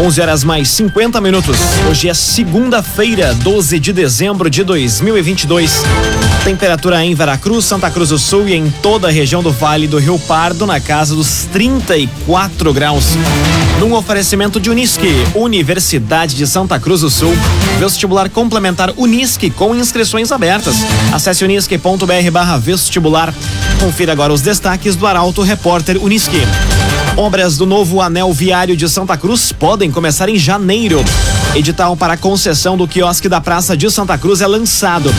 11 horas mais 50 minutos. Hoje é segunda-feira, 12 de dezembro de 2022. Temperatura em Veracruz, Santa Cruz do Sul e em toda a região do Vale do Rio Pardo na casa dos 34 graus. Num oferecimento de Unisque, Universidade de Santa Cruz do Sul. Vestibular complementar Unisque com inscrições abertas. Acesse unisque.br/vestibular. Confira agora os destaques do Arauto Repórter Unisque. Obras do novo anel viário de Santa Cruz podem começar em janeiro. Edital para concessão do quiosque da Praça de Santa Cruz é lançado.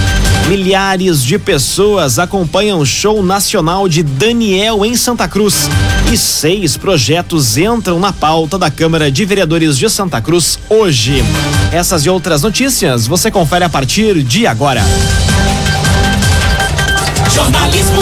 Milhares de pessoas acompanham o show nacional de Daniel em Santa Cruz. E seis projetos entram na pauta da Câmara de Vereadores de Santa Cruz hoje. Essas e outras notícias você confere a partir de agora. Jornalismo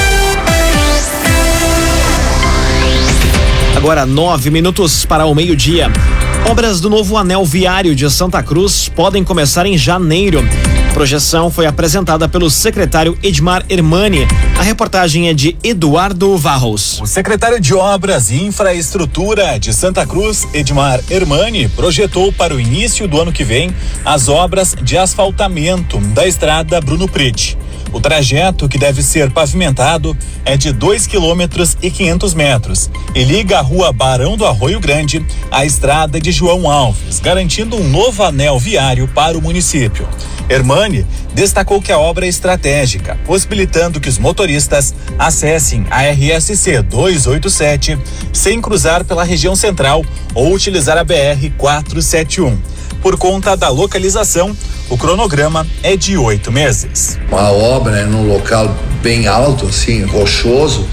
Agora nove minutos para o meio-dia. Obras do novo anel viário de Santa Cruz podem começar em janeiro. A projeção foi apresentada pelo secretário Edmar Hermani. A reportagem é de Eduardo Varros. O secretário de Obras e Infraestrutura de Santa Cruz, Edmar Hermani, projetou para o início do ano que vem as obras de asfaltamento da estrada Bruno Prete. O trajeto que deve ser pavimentado é de 2 quilômetros e 500 metros e liga a rua Barão do Arroio Grande à estrada de João Alves, garantindo um novo anel viário para o município. Hermani destacou que a obra é estratégica, possibilitando que os motoristas acessem a RSC 287 sem cruzar pela região central ou utilizar a BR 471. Por conta da localização, o cronograma é de oito meses. Uma obra é num local bem alto, assim, rochoso,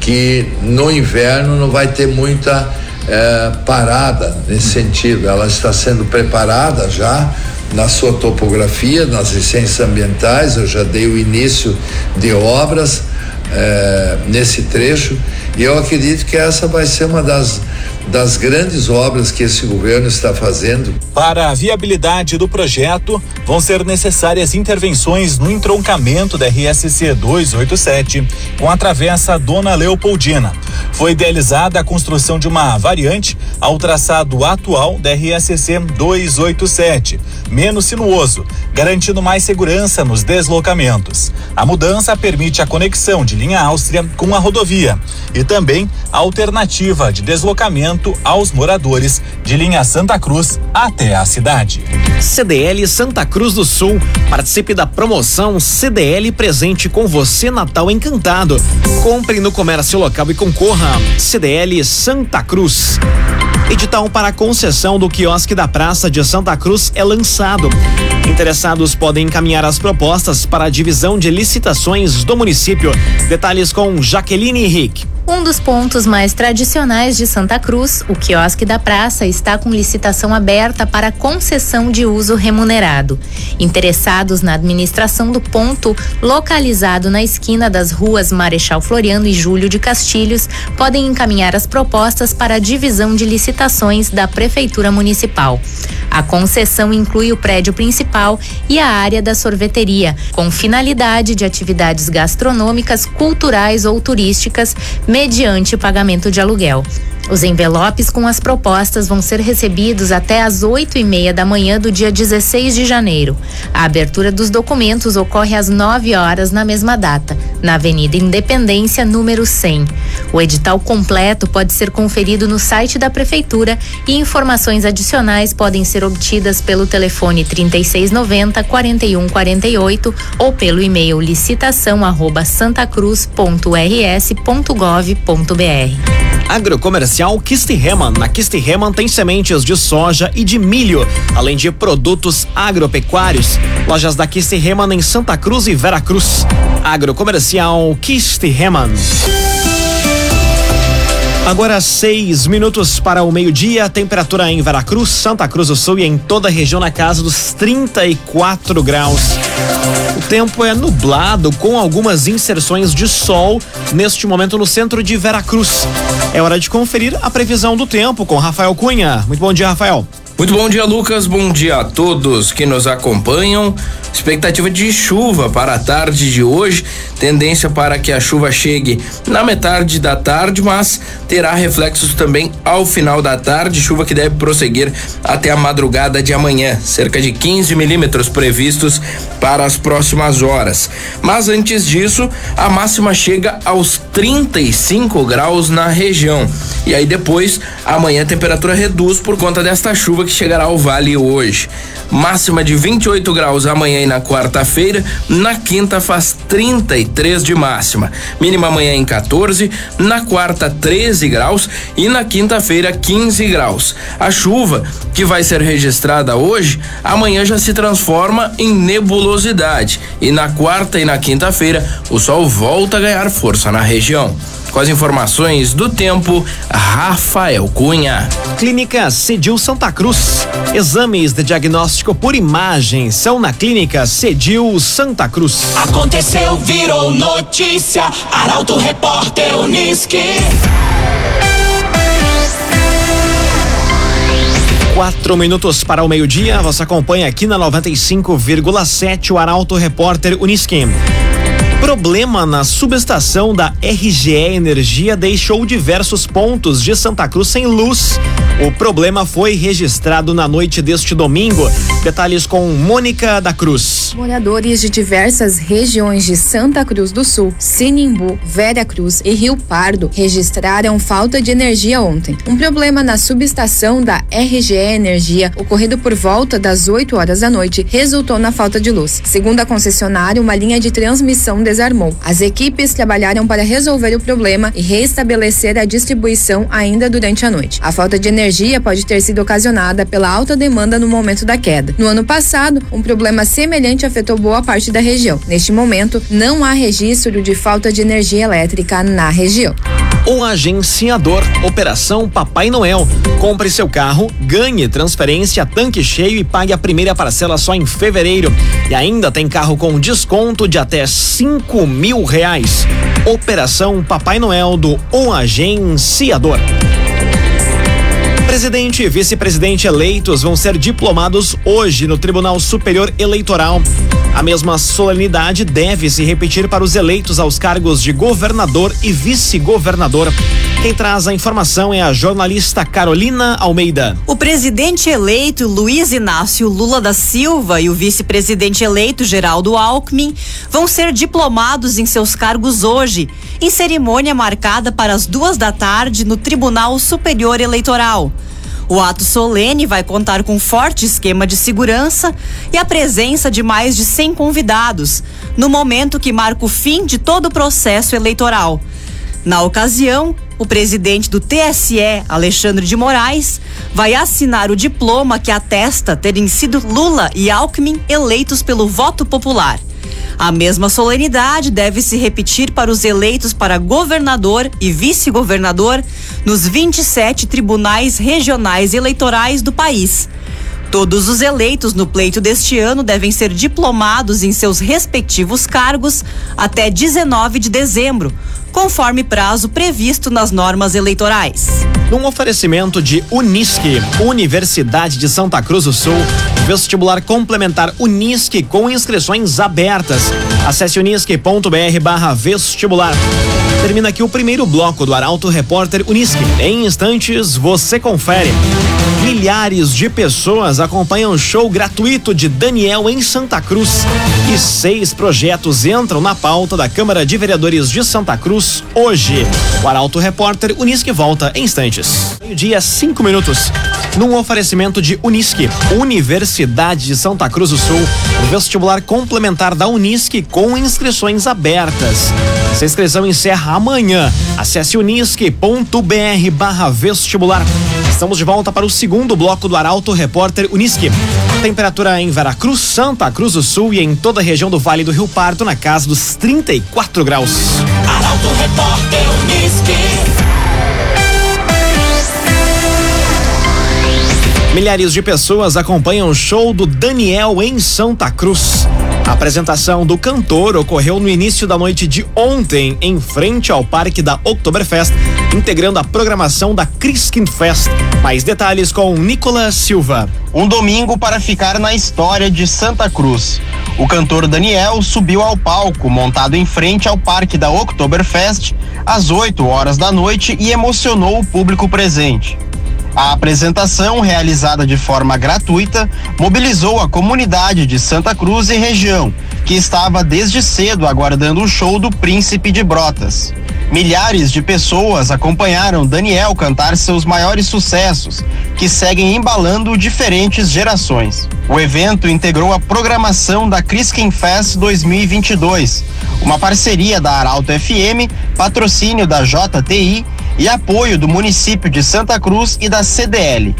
que no inverno não vai ter muita é, parada nesse sentido. Ela está sendo preparada já na sua topografia, nas licenças ambientais. Eu já dei o início de obras é, nesse trecho e eu acredito que essa vai ser uma das das grandes obras que esse governo está fazendo. Para a viabilidade do projeto, vão ser necessárias intervenções no entroncamento da RSC 287 com a travessa Dona Leopoldina. Foi idealizada a construção de uma variante ao traçado atual da RSC 287, menos sinuoso, garantindo mais segurança nos deslocamentos. A mudança permite a conexão de linha Áustria com a rodovia e também a alternativa de deslocamento aos moradores de linha Santa Cruz até a cidade. CDL Santa Cruz do Sul. Participe da promoção CDL presente com você Natal Encantado. Compre no comércio local e concorra. CDL Santa Cruz. Edital para concessão do quiosque da Praça de Santa Cruz é lançado. Interessados podem encaminhar as propostas para a divisão de licitações do município. Detalhes com Jaqueline Henrique. Um dos pontos mais tradicionais de Santa Cruz, o quiosque da praça, está com licitação aberta para concessão de uso remunerado. Interessados na administração do ponto, localizado na esquina das ruas Marechal Floriano e Júlio de Castilhos, podem encaminhar as propostas para a divisão de licitações da Prefeitura Municipal. A concessão inclui o prédio principal e a área da sorveteria, com finalidade de atividades gastronômicas, culturais ou turísticas mediante pagamento de aluguel. Os envelopes com as propostas vão ser recebidos até às oito e meia da manhã do dia 16 de janeiro. A abertura dos documentos ocorre às 9 horas na mesma data, na Avenida Independência, número 100. O edital completo pode ser conferido no site da Prefeitura e informações adicionais podem ser obtidas pelo telefone 3690 4148 ou pelo e-mail licitação arroba santacruz.rs.gov.br. Agrocomercial Kistiheman. Na Kistiheman tem sementes de soja e de milho, além de produtos agropecuários. Lojas da Kistiheman em Santa Cruz e Veracruz. Agrocomercial Kistiheman. Agora seis minutos para o meio-dia, temperatura em Veracruz, Santa Cruz do Sul e em toda a região na casa dos 34 graus. O tempo é nublado com algumas inserções de sol neste momento no centro de Veracruz. É hora de conferir a previsão do tempo com Rafael Cunha. Muito bom dia, Rafael. Muito bom dia, Lucas. Bom dia a todos que nos acompanham. Expectativa de chuva para a tarde de hoje. Tendência para que a chuva chegue na metade da tarde, mas terá reflexos também ao final da tarde. Chuva que deve prosseguir até a madrugada de amanhã. Cerca de 15 milímetros previstos para as próximas horas. Mas antes disso, a máxima chega aos 35 graus na região. E aí depois, amanhã a temperatura reduz por conta desta chuva que chegará ao vale hoje. Máxima de 28 graus amanhã e na quarta-feira. Na quinta faz 33 de máxima. Mínima amanhã em 14, na quarta 13 graus e na quinta-feira 15 graus. A chuva que vai ser registrada hoje, amanhã já se transforma em nebulosidade e na quarta e na quinta-feira o sol volta a ganhar força na região. Com as informações do tempo, Rafael Cunha. Clínica Cedil Santa Cruz. Exames de diagnóstico por imagem são na Clínica Cedil Santa Cruz. Aconteceu, virou notícia. Arauto Repórter Uniski. Quatro minutos para o meio-dia. Você acompanha aqui na 95,7 o Arauto Repórter Unisquim. Problema na subestação da RGE Energia deixou diversos pontos de Santa Cruz sem luz. O problema foi registrado na noite deste domingo. Detalhes com Mônica da Cruz. Moradores de diversas regiões de Santa Cruz do Sul, Sinimbu, Vera Cruz e Rio Pardo registraram falta de energia ontem. Um problema na subestação da RGE Energia, ocorrido por volta das 8 horas da noite, resultou na falta de luz. Segundo a concessionária, uma linha de transmissão desarmou. As equipes trabalharam para resolver o problema e restabelecer a distribuição ainda durante a noite. A falta de energia pode ter sido ocasionada pela alta demanda no momento da queda. No ano passado, um problema semelhante afetou boa parte da região. Neste momento, não há registro de falta de energia elétrica na região. O agenciador Operação Papai Noel. Compre seu carro, ganhe transferência, tanque cheio e pague a primeira parcela só em fevereiro. E ainda tem carro com desconto de até cinco mil reais. Operação Papai Noel do O Agenciador. Presidente e vice-presidente eleitos vão ser diplomados hoje no Tribunal Superior Eleitoral. A mesma solenidade deve se repetir para os eleitos aos cargos de governador e vice-governador. Quem traz a informação é a jornalista Carolina Almeida. O presidente eleito Luiz Inácio Lula da Silva e o vice-presidente eleito Geraldo Alckmin vão ser diplomados em seus cargos hoje, em cerimônia marcada para as duas da tarde no Tribunal Superior Eleitoral. O ato solene vai contar com forte esquema de segurança e a presença de mais de 100 convidados, no momento que marca o fim de todo o processo eleitoral. Na ocasião, o presidente do TSE, Alexandre de Moraes, vai assinar o diploma que atesta terem sido Lula e Alckmin eleitos pelo voto popular. A mesma solenidade deve se repetir para os eleitos para governador e vice-governador nos 27 tribunais regionais eleitorais do país. Todos os eleitos no pleito deste ano devem ser diplomados em seus respectivos cargos até 19 de dezembro, conforme prazo previsto nas normas eleitorais. Num oferecimento de Unisque, Universidade de Santa Cruz do Sul, vestibular complementar Unisque com inscrições abertas. Acesse unisque.br barra vestibular. Termina aqui o primeiro bloco do Arauto Repórter Unisque. Em instantes, você confere. Milhares de pessoas acompanham o show gratuito de Daniel em Santa Cruz. E seis projetos entram na pauta da Câmara de Vereadores de Santa Cruz hoje. O Arauto Repórter Unisque volta em instantes. Meio-dia, cinco minutos. Num oferecimento de Unisque, Universidade de Santa Cruz do Sul, vestibular complementar da Unisque com inscrições abertas. Essa inscrição encerra amanhã. Acesse unisque.br barra vestibular. Estamos de volta para o segundo bloco do Arauto Repórter Unisque. Temperatura em Veracruz, Santa Cruz do Sul e em toda a região do Vale do Rio Pardo na casa dos 34 graus. Arauto Repórter Uniski. Milhares de pessoas acompanham o show do Daniel em Santa Cruz. A apresentação do cantor ocorreu no início da noite de ontem, em frente ao parque da Oktoberfest, integrando a programação da Criskin Fest. Mais detalhes com Nicolas Silva. Um domingo para ficar na história de Santa Cruz. O cantor Daniel subiu ao palco, montado em frente ao parque da Oktoberfest, às 8 horas da noite e emocionou o público presente. A apresentação, realizada de forma gratuita, mobilizou a comunidade de Santa Cruz e região, que estava desde cedo aguardando o show do Príncipe de Brotas. Milhares de pessoas acompanharam Daniel cantar seus maiores sucessos, que seguem embalando diferentes gerações. O evento integrou a programação da Criskin Fest 2022, uma parceria da Arauto FM, patrocínio da JTI e apoio do município de Santa Cruz e da CDL.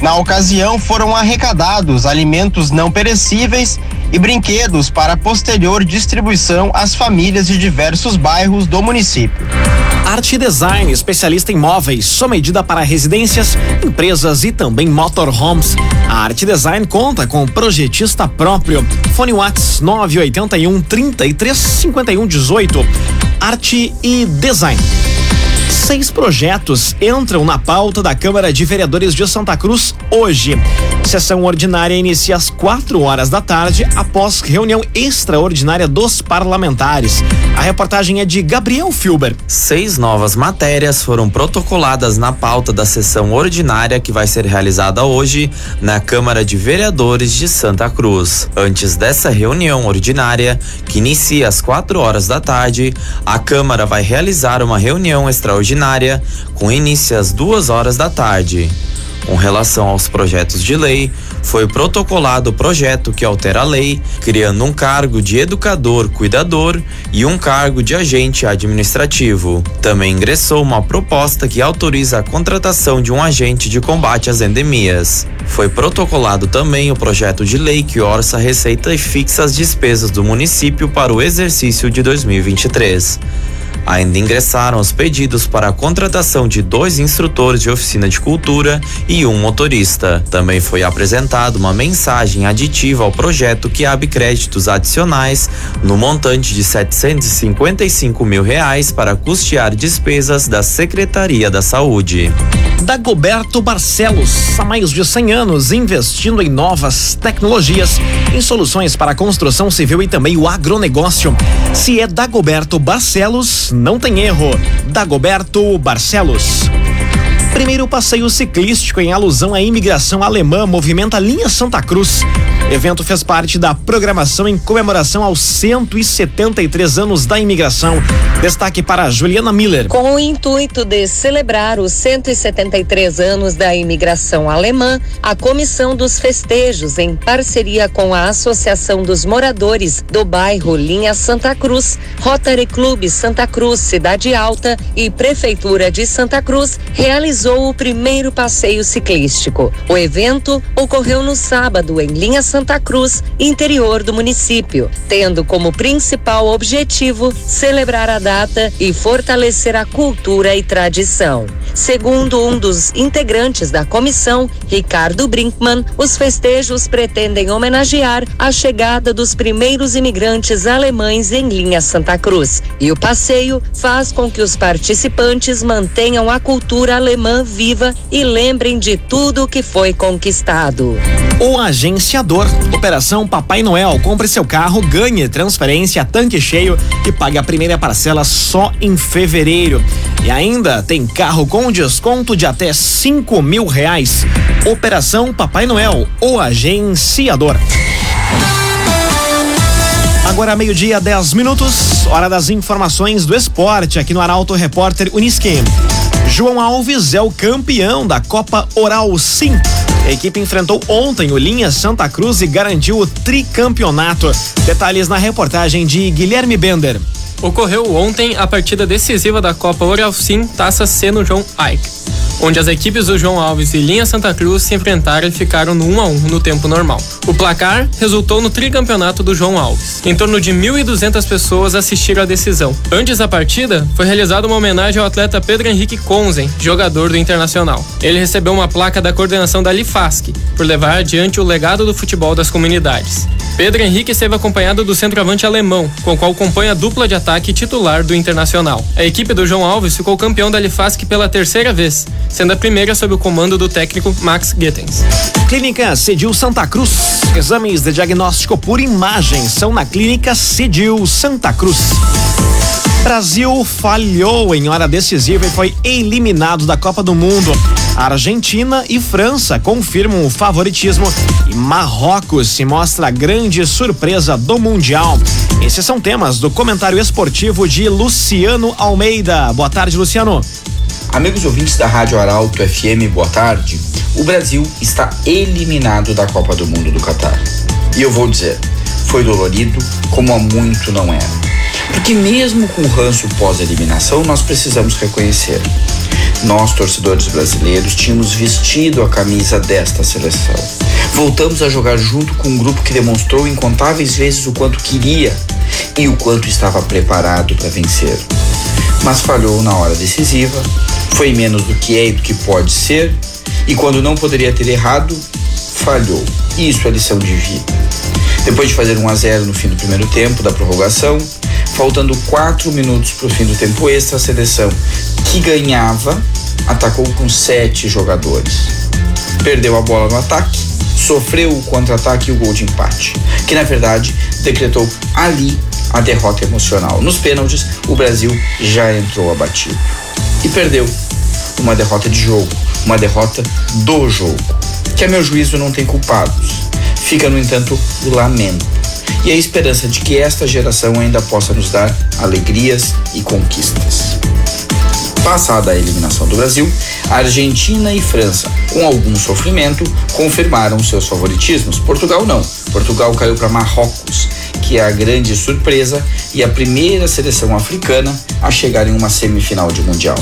Na ocasião, foram arrecadados alimentos não perecíveis e brinquedos para posterior distribuição às famílias de diversos bairros do município. Arte Design, especialista em móveis, sua medida para residências, empresas e também motorhomes. A Arte Design conta com projetista próprio. Fone Whats 981 33 51 18. Arte e Design seis projetos entram na pauta da Câmara de Vereadores de Santa Cruz hoje. Sessão ordinária inicia às quatro horas da tarde, após reunião extraordinária dos parlamentares. A reportagem é de Gabriel Filber. Seis novas matérias foram protocoladas na pauta da sessão ordinária que vai ser realizada hoje na Câmara de Vereadores de Santa Cruz. Antes dessa reunião ordinária, que inicia às quatro horas da tarde, a Câmara vai realizar uma reunião extraordinária ordinária, com início às duas horas da tarde. Com relação aos projetos de lei, foi protocolado o projeto que altera a lei, criando um cargo de educador cuidador e um cargo de agente administrativo. Também ingressou uma proposta que autoriza a contratação de um agente de combate às endemias. Foi protocolado também o projeto de lei que orça a receita e fixa as despesas do município para o exercício de 2023. Ainda ingressaram os pedidos para a contratação de dois instrutores de oficina de cultura e um motorista. Também foi apresentada uma mensagem aditiva ao projeto que abre créditos adicionais no montante de 755 mil reais para custear despesas da Secretaria da Saúde. Dagoberto Barcelos, há mais de 100 anos investindo em novas tecnologias, em soluções para a construção civil e também o agronegócio. Se é Dagoberto Barcelos, não tem erro. Dagoberto Barcelos. Primeiro passeio ciclístico em alusão à imigração alemã movimenta a linha Santa Cruz. Evento fez parte da programação em comemoração aos 173 anos da imigração. Destaque para Juliana Miller. Com o intuito de celebrar os 173 anos da imigração alemã, a Comissão dos Festejos, em parceria com a Associação dos Moradores do bairro Linha Santa Cruz, Rotary Clube Santa Cruz Cidade Alta e Prefeitura de Santa Cruz, realizou o primeiro passeio ciclístico. O evento ocorreu no sábado em Linha Santa Cruz, interior do município, tendo como principal objetivo celebrar a data e fortalecer a cultura e tradição. Segundo um dos integrantes da comissão, Ricardo Brinkman, os festejos pretendem homenagear a chegada dos primeiros imigrantes alemães em linha Santa Cruz. E o passeio faz com que os participantes mantenham a cultura alemã viva e lembrem de tudo que foi conquistado. O agenciador. Operação Papai Noel. Compre seu carro, ganhe transferência, tanque cheio e pague a primeira parcela só em fevereiro. E ainda tem carro com desconto de até cinco mil reais. Operação Papai Noel, o agenciador. Agora meio-dia, 10 minutos, hora das informações do esporte aqui no Arauto Repórter Unisquem. João Alves é o campeão da Copa Oral Sim. A equipe enfrentou ontem o Linha Santa Cruz e garantiu o tricampeonato. Detalhes na reportagem de Guilherme Bender. Ocorreu ontem a partida decisiva da Copa Oral Sim Taça C no João Ike. Onde as equipes do João Alves e Linha Santa Cruz se enfrentaram e ficaram no 1 a 1 no tempo normal. O placar resultou no tricampeonato do João Alves. Em torno de 1.200 pessoas assistiram à decisão. Antes da partida, foi realizada uma homenagem ao atleta Pedro Henrique Conzen, jogador do Internacional. Ele recebeu uma placa da coordenação da Lifasc por levar adiante o legado do futebol das comunidades. Pedro Henrique esteve acompanhado do centroavante alemão, com o qual compõe a dupla de ataque titular do Internacional. A equipe do João Alves ficou campeão da Lifasc pela terceira vez, sendo a primeira sob o comando do técnico Max Gittens. Clínica Cedil Santa Cruz. Exames de diagnóstico por imagem são na Clínica Cedil Santa Cruz. Brasil falhou em hora decisiva e foi eliminado da Copa do Mundo. Argentina e França confirmam o favoritismo e Marrocos se mostra a grande surpresa do Mundial. Esses são temas do comentário esportivo de Luciano Almeida. Boa tarde, Luciano. Amigos ouvintes da Rádio Arauto FM, boa tarde. O Brasil está eliminado da Copa do Mundo do Catar. E eu vou dizer, foi dolorido como há muito não era. Porque mesmo com o ranço pós-eliminação, nós precisamos reconhecer. Nós, torcedores brasileiros, tínhamos vestido a camisa desta seleção. Voltamos a jogar junto com um grupo que demonstrou incontáveis vezes o quanto queria e o quanto estava preparado para vencer. Mas falhou na hora decisiva, foi menos do que é e do que pode ser, e quando não poderia ter errado, falhou. Isso é lição de vida. Depois de fazer 1 a 0 no fim do primeiro tempo da prorrogação, faltando quatro minutos para o fim do tempo extra, a seleção que ganhava atacou com sete jogadores. Perdeu a bola no ataque, sofreu o contra-ataque e o gol de empate, que na verdade decretou ali a derrota emocional. Nos pênaltis, o Brasil já entrou abatido perdeu uma derrota de jogo, uma derrota do jogo, que a meu juízo não tem culpados. Fica, no entanto, o lamento e a esperança de que esta geração ainda possa nos dar alegrias e conquistas. Passada a eliminação do Brasil, Argentina e França, com algum sofrimento, confirmaram seus favoritismos. Portugal não. Portugal caiu para Marrocos, que é a grande surpresa e a primeira seleção africana a chegar em uma semifinal de Mundial.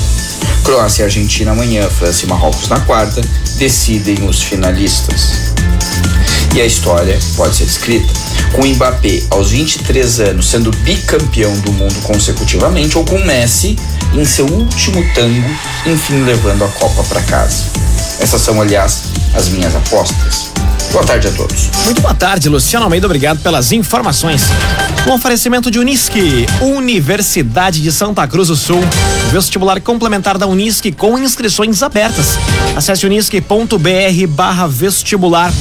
Croácia e Argentina amanhã, França e Marrocos na quarta, decidem os finalistas. E a história pode ser escrita com Mbappé aos 23 anos sendo bicampeão do mundo consecutivamente ou com Messi em seu último tango, enfim levando a Copa para casa. Essas são, aliás, as minhas apostas. Boa tarde a todos. Muito boa tarde, Luciano Almeida. Obrigado pelas informações. Com oferecimento de Unisque, Universidade de Santa Cruz do Sul. Vestibular complementar da Unisque com inscrições abertas. Acesse unisque.br barra vestibular.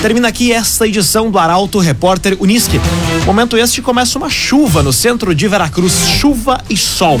Termina aqui esta edição do Arauto Repórter Unisque. Momento este começa uma chuva no centro de Veracruz. Chuva e sol.